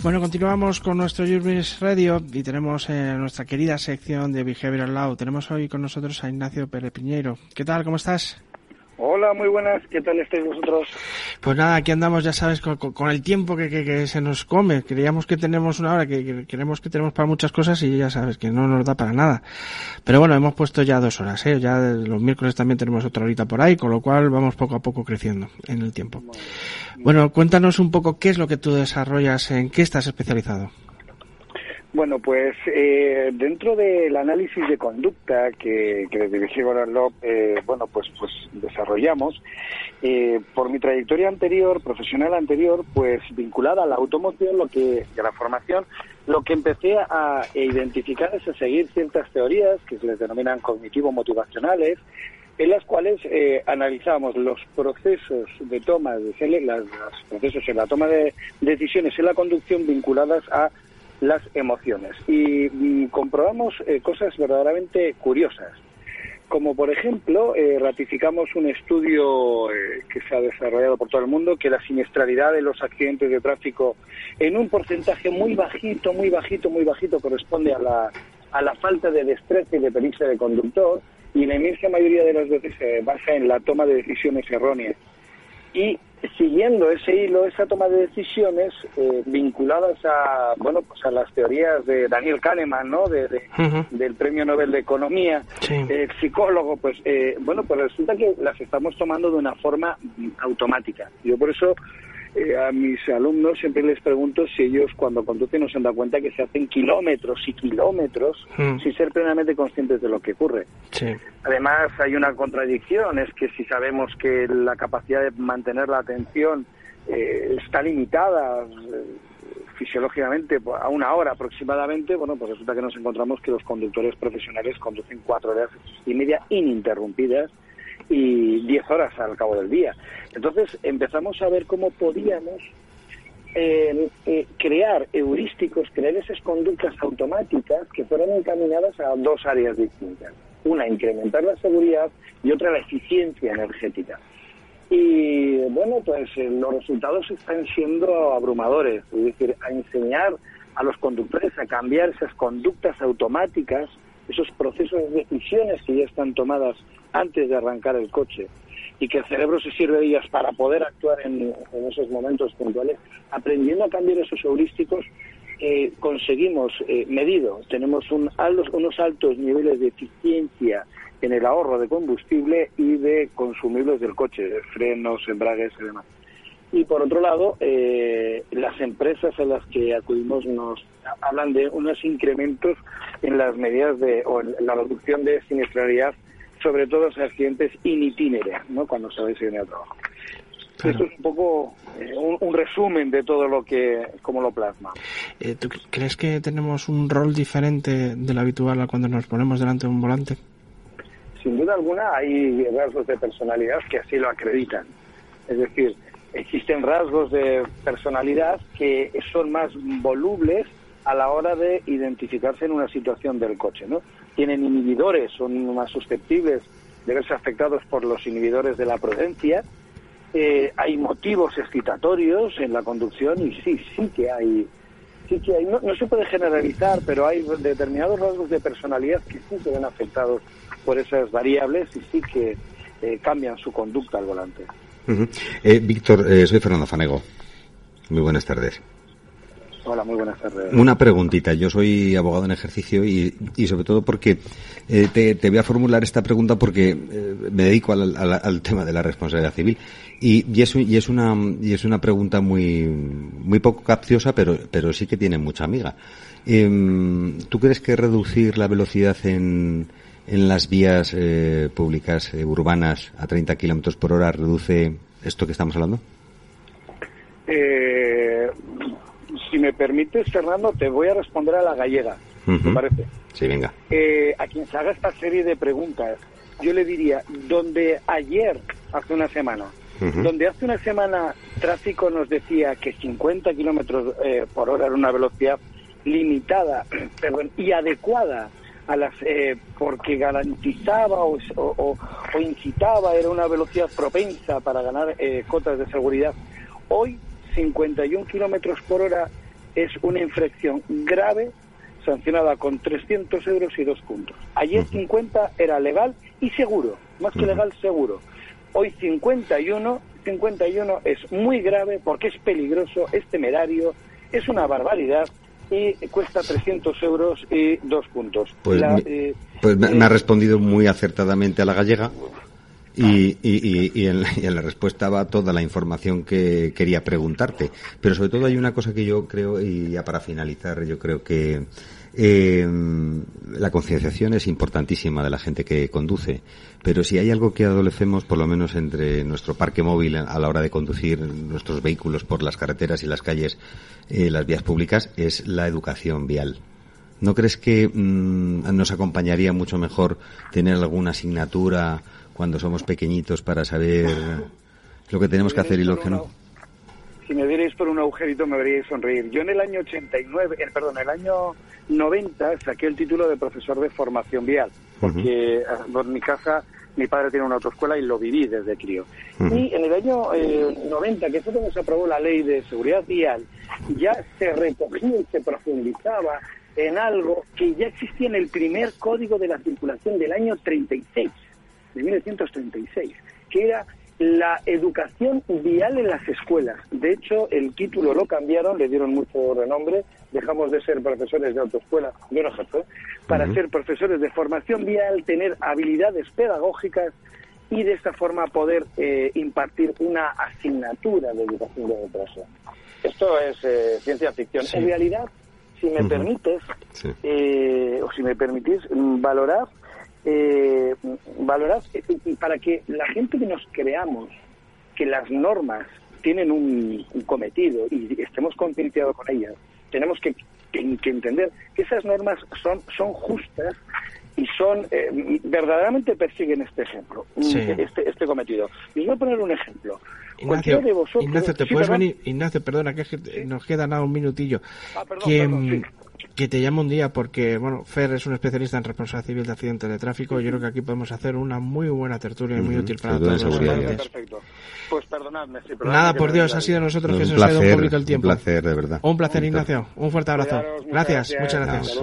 Bueno, continuamos con nuestro Jurbis Radio y tenemos eh, nuestra querida sección de Behavioral Law. Tenemos hoy con nosotros a Ignacio Pérez Piñeiro. ¿Qué tal? ¿Cómo estás? Hola, muy buenas. ¿Qué tal estáis vosotros? Pues nada, aquí andamos, ya sabes, con, el tiempo que, se nos come. Creíamos que tenemos una hora, que, queremos que tenemos para muchas cosas y ya sabes que no nos da para nada. Pero bueno, hemos puesto ya dos horas, ¿eh? Ya los miércoles también tenemos otra horita por ahí, con lo cual vamos poco a poco creciendo en el tiempo. Bueno, cuéntanos un poco qué es lo que tú desarrollas, en qué estás especializado. Bueno, pues eh, dentro del análisis de conducta que, que desde eh, bueno, pues, pues desarrollamos, eh, por mi trayectoria anterior, profesional anterior, pues vinculada a la automoción, lo que, a la formación, lo que empecé a identificar es a seguir ciertas teorías que se les denominan cognitivo-motivacionales, en las cuales eh, analizamos los procesos de toma de los procesos en la toma de decisiones en la conducción vinculadas a las emociones. Y, mm, comprobamos eh, cosas verdaderamente curiosas. Como por ejemplo, eh, ratificamos un estudio eh, que se ha desarrollado por todo el mundo, que la siniestralidad de los accidentes de tráfico en un porcentaje muy bajito, muy bajito, muy bajito corresponde a la, a la falta de destreza y de pericia de conductor y la inmensa mayoría de las veces se basa en la toma de decisiones erróneas. Y siguiendo ese hilo, esa toma de decisiones eh, vinculadas a bueno pues a las teorías de Daniel Kahneman, ¿no? De, Del Premio Nobel de Economía, el psicólogo, pues eh, bueno pues resulta que las estamos tomando de una forma automática. Yo por eso eh, a mis alumnos siempre les pregunto si ellos cuando conducen no se han dado cuenta que se hacen kilómetros y kilómetros mm. sin ser plenamente conscientes de lo que ocurre. Además hay una contradicción, es que si sabemos que la capacidad de mantener la atención eh, está limitada eh, fisiológicamente a una hora aproximadamente, bueno, pues resulta que nos encontramos que los conductores profesionales conducen cuatro horas y media ininterrumpidas y 10 horas al cabo del día. Entonces empezamos a ver cómo podíamos eh, eh, crear heurísticos, crear esas conductas automáticas que fueran encaminadas a dos áreas distintas. Una, incrementar la seguridad y otra, la eficiencia energética. Y bueno, pues eh, los resultados están siendo abrumadores, es decir, a enseñar a los conductores a cambiar esas conductas automáticas, esos procesos de decisiones que ya están tomadas antes de arrancar el coche y que el cerebro se sirve de ellas para poder actuar en, esos momentos puntuales, aprendiendo a cambiar esos heurísticos, eh, conseguimos eh, tenemos un, unos altos niveles de eficiencia en el ahorro de combustible y de consumibles del coche, frenos, embragues y demás. Y por otro lado, eh, las empresas a las que acudimos nos hablan de unos incrementos en las medidas de o en la reducción de siniestralidad sobre todo los accidentes in itinere, ¿no? cuando se va a al trabajo. Esto es un poco eh, un, resumen de todo lo que, como lo plasma. Eh, ¿Tú crees que tenemos un rol diferente de lo habitual a cuando nos ponemos delante de un volante? Sin duda alguna hay rasgos de personalidad que así lo acreditan. Es decir, existen rasgos de personalidad que son más volubles a la hora de identificarse en una situación del coche, ¿no? Tienen inhibidores, son más susceptibles de verse afectados por los inhibidores de la prudencia. Eh, hay motivos excitatorios en la conducción y sí, sí que hay, sí que hay. No, se puede generalizar, pero hay determinados rasgos de personalidad que sí se ven afectados por esas variables y sí que eh, cambian su conducta al volante. Eh, Víctor, soy Fernando Fanego. Muy buenas tardes. Hola, muy buenas tardes. Una preguntita. Yo soy abogado en ejercicio y, y sobre todo porque eh, te, voy a formular esta pregunta porque eh, me dedico al, tema de la responsabilidad civil y, y, es, y, es una, y es una pregunta muy, muy poco capciosa, pero, pero sí que tiene mucha amiga. Em, ¿Tú crees que reducir la velocidad en, en las vías eh, públicas urbanas a 30 kilómetros por hora reduce esto que estamos hablando? Eh, si me permites, Fernando, te voy a responder a la gallega. ¿Te parece? Sí, venga. Eh, a quien se haga esta serie de preguntas, yo le diría, donde ayer, hace una semana, donde hace una semana tráfico nos decía que 50 kilómetros eh, por hora era una velocidad limitada perdón, y adecuada a las eh, porque garantizaba o, o, incitaba era una velocidad propensa para ganar cotas de seguridad hoy 51 kilómetros por hora es una infracción grave sancionada con 300 euros y dos puntos. Ayer 50 era legal y seguro, más que legal, seguro. Hoy 51, 51 es muy grave porque es peligroso, es temerario, es una barbaridad y cuesta 300 euros y dos puntos. Pues, eh, pues me, ha respondido muy acertadamente a la gallega. Y, y, y, en, y, en, la respuesta va toda la información que quería preguntarte. Pero sobre todo hay una cosa que yo creo, y ya para finalizar, yo creo que eh, la concienciación es importantísima de la gente que conduce, pero si hay algo que adolecemos, por lo menos entre nuestro parque móvil a la hora de conducir nuestros vehículos por las carreteras y las calles, eh, las vías públicas, es la educación vial. ¿No crees que mmm, nos acompañaría mucho mejor tener alguna asignatura cuando somos pequeñitos para saber lo que tenemos que hacer y lo que no? si me vierais por un agujerito me veríais sonreír. Yo en el año 89, eh, perdón, en el año 90 saqué el título de profesor de formación vial, porque por mi casa mi padre tiene una autoescuela y lo viví desde crío. Y en el año eh, 90, que fue cuando se aprobó la ley de seguridad vial, ya se recogía y se profundizaba en algo que ya existía en el primer código de la circulación del año 36, de 1936, que era la educación vial en las escuelas. De hecho, el título lo cambiaron, le dieron mucho renombre, dejamos de ser profesores de autoescuela, yo no ejerzo, para ser profesores de formación vial, tener habilidades pedagógicas y de esta forma poder eh, impartir una asignatura de educación de retraso. Esto es eh, ciencia ficción. En realidad, si me permites, eh, o si me permitís, mm, valorar eh, valorar para que la gente que nos creamos que las normas tienen un, cometido y estemos concienciados con ellas, tenemos que, entender que esas normas son, son justas y son eh, verdaderamente persiguen este ejemplo, este, este cometido. Y voy a poner un ejemplo. Ignacio, Ignacio, ¿te puedes venir? Ignacio, perdona, que, nos queda nada un minutillo. Ah, perdón, que te llamo un día porque, bueno, Fer es un especialista en responsabilidad civil de accidentes de tráfico. Yo creo que aquí podemos hacer una muy buena tertulia y muy útil para todos los Perfecto. Pues perdonadme. Nada, por Dios, ha sido nosotros que se nos ha ido un poquito el tiempo. Un placer, de verdad. Un placer, Ignacio. Un fuerte abrazo. gracias, muchas gracias.